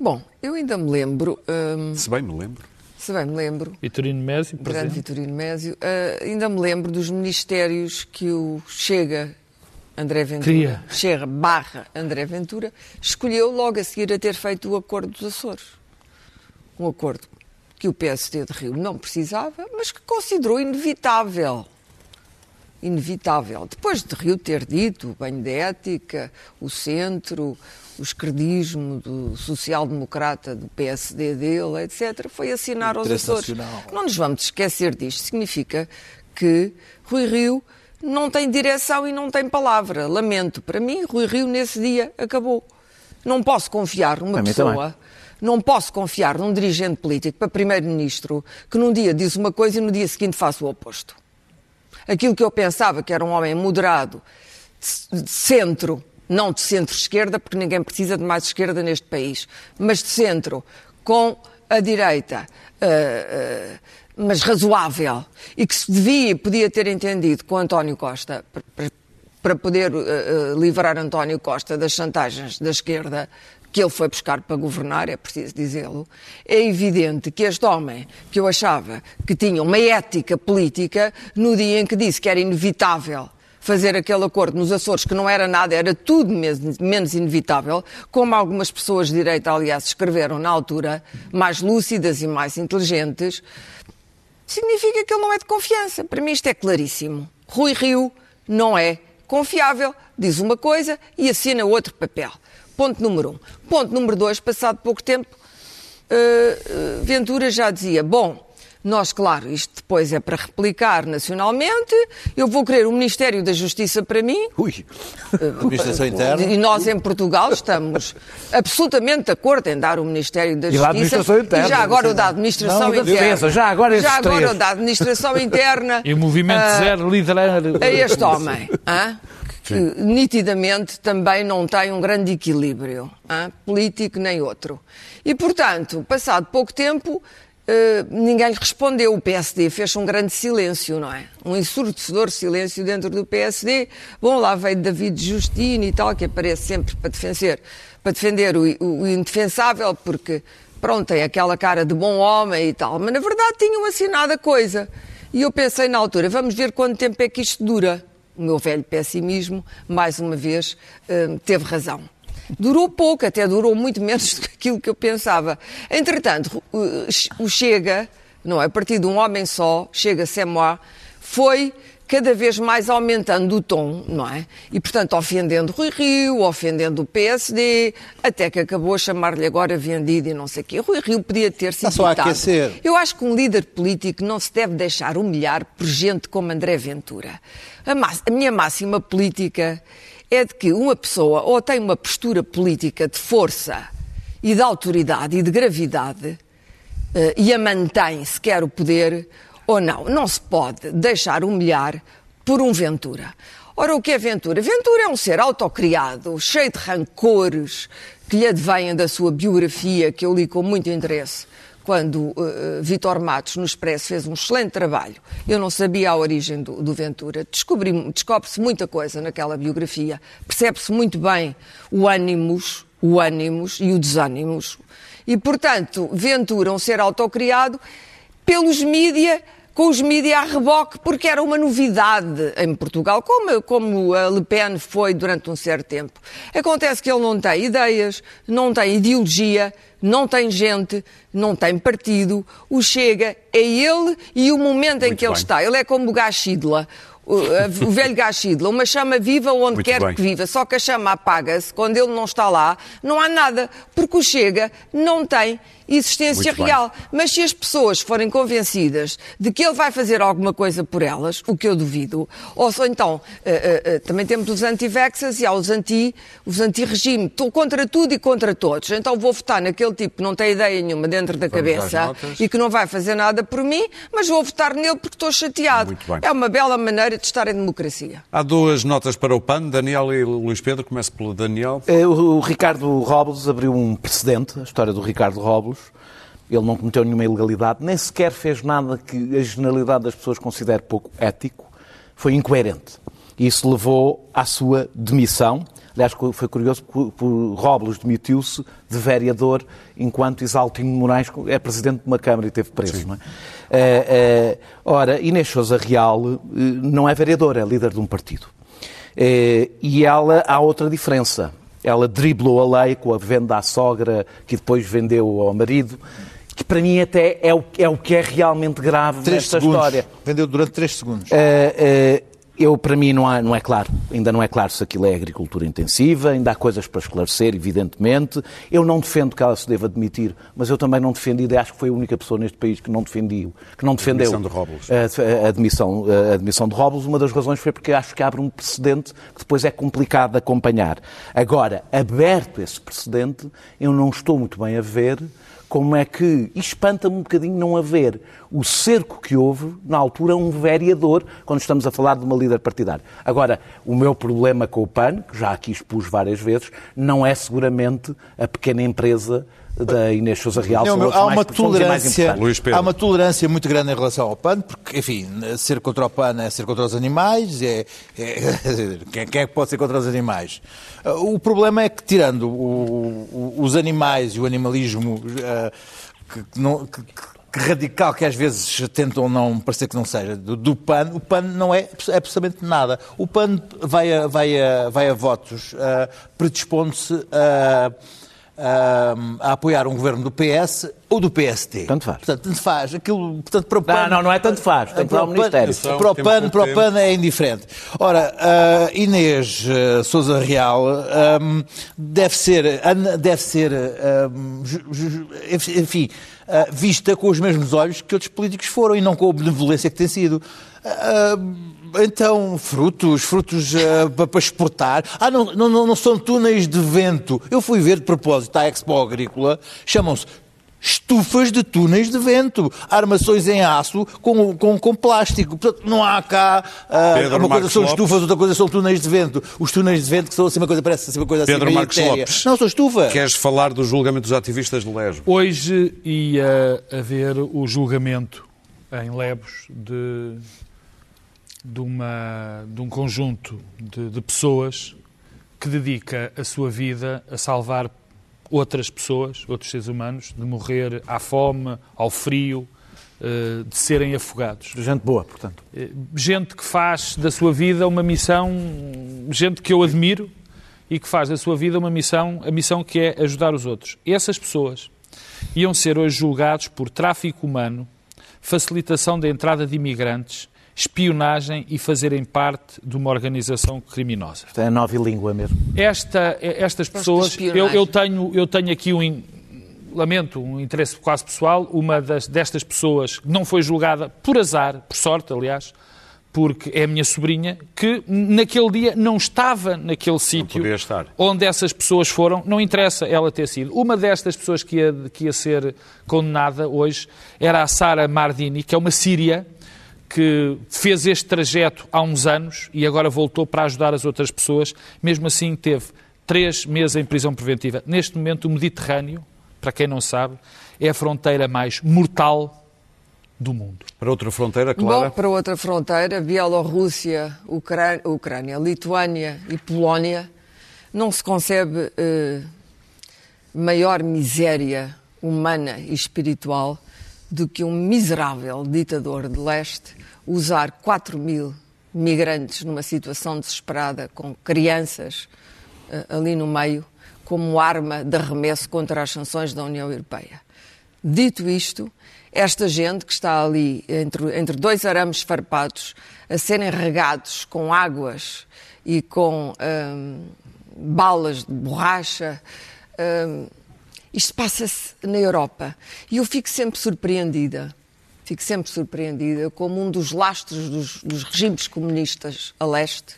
Bom, eu ainda me lembro. Hum, se bem me lembro. Se bem me lembro. Vitorino Mésio, presente. Grande Vitorino Mésio. Uh, ainda me lembro dos ministérios que o Chega André Ventura, Queria. Chega barra André Ventura, escolheu logo a seguir a ter feito o Acordo dos Açores um acordo que o PSD de Rio não precisava, mas que considerou inevitável. Inevitável. Depois de Rio ter dito o banho de ética, o centro, o esquerdismo do social-democrata do PSD dele, etc., foi assinar aos Açores. Não nos vamos esquecer disto. Significa que Rui Rio não tem direção e não tem palavra. Lamento. Para mim, Rui Rio, nesse dia, acabou. Não posso confiar numa pessoa não posso confiar num dirigente político para primeiro-ministro que num dia diz uma coisa e no dia seguinte faz o oposto. Aquilo que eu pensava que era um homem moderado, de centro, não de centro-esquerda, porque ninguém precisa de mais esquerda neste país, mas de centro, com a direita, uh, uh, mas razoável, e que se devia podia ter entendido com António Costa, para, para poder uh, livrar António Costa das chantagens da esquerda, que ele foi buscar para governar, é preciso dizê-lo, é evidente que este homem, que eu achava que tinha uma ética política, no dia em que disse que era inevitável fazer aquele acordo nos Açores, que não era nada, era tudo menos inevitável, como algumas pessoas de direita, aliás, escreveram na altura, mais lúcidas e mais inteligentes, significa que ele não é de confiança. Para mim isto é claríssimo. Rui Rio não é confiável, diz uma coisa e assina outro papel. Ponto número um. Ponto número dois, passado pouco tempo, uh, Ventura já dizia, bom, nós, claro, isto depois é para replicar nacionalmente. Eu vou querer o Ministério da Justiça para mim. Ui! Uh, Administração Interna. E nós, em Portugal, estamos absolutamente de acordo em dar o Ministério da Justiça. E, administração interna, e já agora o da Administração não, Interna. Defesa, já agora Já agora o da Administração Interna. E o Movimento uh, Zero liderar. A este homem. Hein? que nitidamente também não tem um grande equilíbrio, hein? político nem outro. E, portanto, passado pouco tempo, Uh, ninguém lhe respondeu. O PSD fez um grande silêncio, não é? Um ensurdecedor silêncio dentro do PSD. Bom, lá veio David Justino e tal, que aparece sempre para defender, para defender o, o, o indefensável, porque, pronto, tem aquela cara de bom homem e tal. Mas, na verdade, tinham assinado a coisa. E eu pensei na altura, vamos ver quanto tempo é que isto dura o meu velho pessimismo, mais uma vez, hum, teve razão. Durou pouco, até durou muito menos do que aquilo que eu pensava. Entretanto, o Chega, não é? A partir de um homem só, Chega Semois, foi cada vez mais aumentando o tom, não é? E, portanto, ofendendo Rui Rio, ofendendo o PSD, até que acabou a chamar-lhe agora vendido e não sei o quê. Rui Rio podia ter sido só aquecer. Eu acho que um líder político não se deve deixar humilhar por gente como André Ventura. A, a minha máxima política é de que uma pessoa ou tem uma postura política de força e de autoridade e de gravidade uh, e a mantém se quer o poder, ou não. Não se pode deixar humilhar por um Ventura. Ora, o que é Ventura? Ventura é um ser autocriado, cheio de rancores que lhe advêm da sua biografia, que eu li com muito interesse quando uh, Vitor Matos, no Expresso, fez um excelente trabalho. Eu não sabia a origem do, do Ventura. Descobre-se muita coisa naquela biografia. Percebe-se muito bem o ânimos, o ânimos e o desânimos. E, portanto, Ventura, um ser autocriado, pelos mídia, com os mídias a reboque, porque era uma novidade em Portugal, como, como a Le Pen foi durante um certo tempo. Acontece que ele não tem ideias, não tem ideologia, não tem gente, não tem partido. O Chega é ele e o momento em Muito que bem. ele está. Ele é como o Gachidla o, velho Gachidla, uma chama viva onde Muito quer bem. que viva, só que a chama apaga-se quando ele não está lá, não há nada, porque o Chega não tem existência real. Mas se as pessoas forem convencidas de que ele vai fazer alguma coisa por elas, o que eu duvido, ou então, uh, uh, uh, também temos os anti-vaxxers e há os anti-regime. Os anti Estou contra tudo e contra todos. Então vou votar naquele tipo que não tem ideia nenhuma dentro da Vamos cabeça e que não vai fazer nada por mim, mas vou votar nele porque estou chateado. É uma bela maneira de estar em democracia. Há duas notas para o PAN, Daniel e Luís Pedro. Começo pelo Daniel. O Ricardo Robles abriu um precedente, a história do Ricardo Robles. Ele não cometeu nenhuma ilegalidade, nem sequer fez nada que a generalidade das pessoas considere pouco ético. Foi incoerente. Isso levou à sua demissão. Aliás, foi curioso porque Robles demitiu-se de vereador enquanto Isaltino Moraes é presidente de uma Câmara e teve preso. Não é? Uh, uh, ora, Inês Sousa Real uh, não é vereadora, é líder de um partido. e ela, há outra diferença. Ela driblou a lei com a venda à sogra, que depois vendeu ao marido que para mim até é o, é o que é realmente grave três nesta segundos. história. Vendeu durante três segundos. Uh, uh, eu, para mim, não, há, não é claro, ainda não é claro se aquilo é agricultura intensiva, ainda há coisas para esclarecer, evidentemente. Eu não defendo que ela se deva admitir, mas eu também não defendi, e acho que foi a única pessoa neste país que não defendiu, que não defendeu a admissão de A, a, admissão, a admissão de Robles. Uma das razões foi porque acho que abre um precedente que depois é complicado de acompanhar. Agora, aberto esse precedente, eu não estou muito bem a ver como é que espanta-me um bocadinho não haver o cerco que houve, na altura, um vereador, quando estamos a falar de uma líder partidária. Agora, o meu problema com o PAN, que já aqui expus várias vezes, não é seguramente a pequena empresa da Inês Sousa Real. Não, há, uma tolerância, há uma tolerância muito grande em relação ao PAN, porque, enfim, ser contra o PAN é ser contra os animais, é, é quem, quem é que pode ser contra os animais? O problema é que, tirando o, o, os animais e o animalismo uh, que, não, que, que, radical que às vezes tentam não parecer que não seja, do, do, PAN, o PAN não é, absolutamente nada. O PAN vai a, vai a, vai a votos uh, predispondo-se a a apoiar um governo do PS ou do PST. Tanto faz. Portanto, tanto faz. Aquilo, portanto, para o PAN, não, não, não é tanto faz. Tem para o Ministério. Para o PAN, para o PAN é indiferente. Ora, uh, Inês uh, Souza Real um, deve ser, deve ser um, enfim, uh, vista com os mesmos olhos que outros políticos foram e não com a benevolência que tem sido. Uh, então, frutos, frutos uh, para exportar. Ah, não, não, não são túneis de vento. Eu fui ver de propósito à Expo Agrícola, chamam-se estufas de túneis de vento, armações em aço com, com, com plástico. Portanto, não há cá uh, uma coisa são estufas, outra coisa são túneis de vento. Os túneis de vento que são assim uma coisa, parece assim uma coisa Pedro assim Marcos. Lopes, Não, são estufas. Queres falar do julgamento dos ativistas de Lesbos? Hoje ia haver o julgamento em Lebos de de, uma, de um conjunto de, de pessoas que dedica a sua vida a salvar outras pessoas, outros seres humanos, de morrer à fome, ao frio, eh, de serem afogados. Gente boa, portanto. Eh, gente que faz da sua vida uma missão, gente que eu admiro e que faz da sua vida uma missão, a missão que é ajudar os outros. Essas pessoas iam ser hoje julgados por tráfico humano, facilitação da entrada de imigrantes, espionagem e fazerem parte de uma organização criminosa. Isto é a nova língua mesmo. Esta, estas pessoas, eu, eu, tenho, eu tenho aqui um, lamento, um interesse quase pessoal, uma das, destas pessoas não foi julgada por azar, por sorte, aliás, porque é a minha sobrinha, que naquele dia não estava naquele sítio onde essas pessoas foram, não interessa ela ter sido. Uma destas pessoas que ia, que ia ser condenada hoje era a Sara Mardini, que é uma síria, que fez este trajeto há uns anos e agora voltou para ajudar as outras pessoas. Mesmo assim, teve três meses em prisão preventiva. Neste momento, o Mediterrâneo, para quem não sabe, é a fronteira mais mortal do mundo. Para outra fronteira, claro. Bom, para outra fronteira, Bielorrússia, Ucrânia, Ucrânia Lituânia e Polónia, não se concebe eh, maior miséria humana e espiritual do que um miserável ditador de leste usar 4 mil migrantes numa situação desesperada, com crianças uh, ali no meio, como arma de arremesso contra as sanções da União Europeia. Dito isto, esta gente que está ali entre, entre dois arames farpados, a serem regados com águas e com um, balas de borracha, um, Isto passa-se na Europa. E eu fico sempre surpreendida, fico sempre surpreendida como um dos lastros dos, dos regimes comunistas a leste,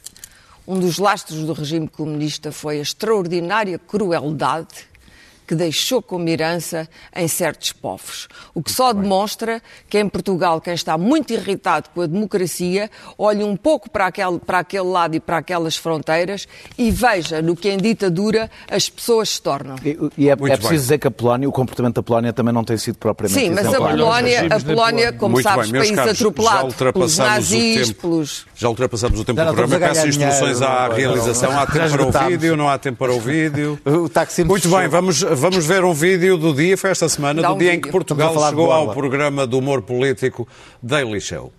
um dos lastros do regime comunista foi a extraordinária crueldade que deixou como herança em certos povos. O que só demonstra que em Portugal quem está muito irritado com a democracia olhe um pouco para aquele, para aquele lado e para aquelas fronteiras e veja no que em ditadura as pessoas se tornam. E, e é, é, preciso bem. dizer que a Polónia, o comportamento da Polónia também não tem sido propriamente Sim, mas a Polónia, a Polónia, como muito sabes, bem, país caros, atropelado pelos nazis, tempo, pelos... Já ultrapassamos o tempo do programa, peço instruções à realização. Há tempo para o vídeo, não há tempo para o vídeo. Muito bem, vamos, vamos ver um vídeo do dia, foi esta semana, Dá do um dia vídeo. em que Portugal chegou ao programa do humor político Daily Show.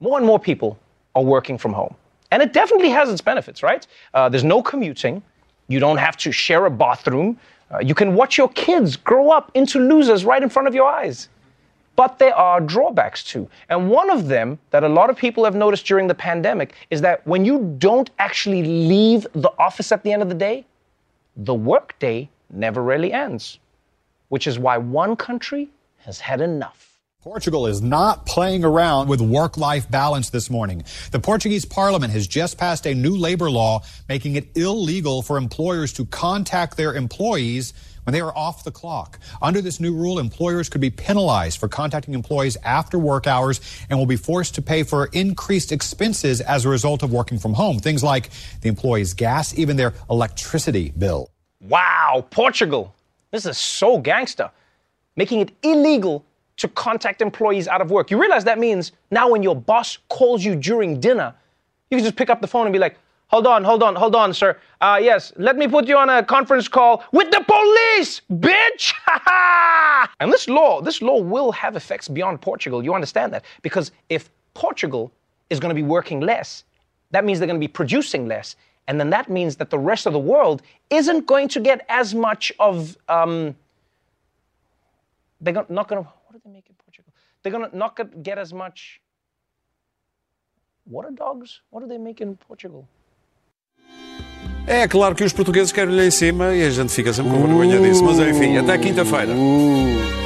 More and more people are working from home. And it definitely has its benefits, right? Uh, there's no commuting. You don't have to share a bathroom. Uh, you can watch your kids grow up into losers right in front of your eyes. But there are drawbacks too. And one of them that a lot of people have noticed during the pandemic is that when you don't actually leave the office at the end of the day, the workday never really ends, which is why one country has had enough. Portugal is not playing around with work life balance this morning. The Portuguese parliament has just passed a new labor law making it illegal for employers to contact their employees when they are off the clock. Under this new rule, employers could be penalized for contacting employees after work hours and will be forced to pay for increased expenses as a result of working from home. Things like the employee's gas, even their electricity bill. Wow, Portugal. This is so gangster. Making it illegal to contact employees out of work. You realize that means now when your boss calls you during dinner, you can just pick up the phone and be like, hold on, hold on, hold on, sir. Uh, yes, let me put you on a conference call with the police, bitch! and this law, this law will have effects beyond Portugal. You understand that? Because if Portugal is going to be working less, that means they're going to be producing less. And then that means that the rest of the world isn't going to get as much of. Um, they're not going to. What do they make in Portugal? They're going to not get as much. Water dogs? What do they make in Portugal? É claro que os portugueses querem lhe em cima e a gente fica sempre com vergonha disso, mas enfim, até quinta-feira. Uh.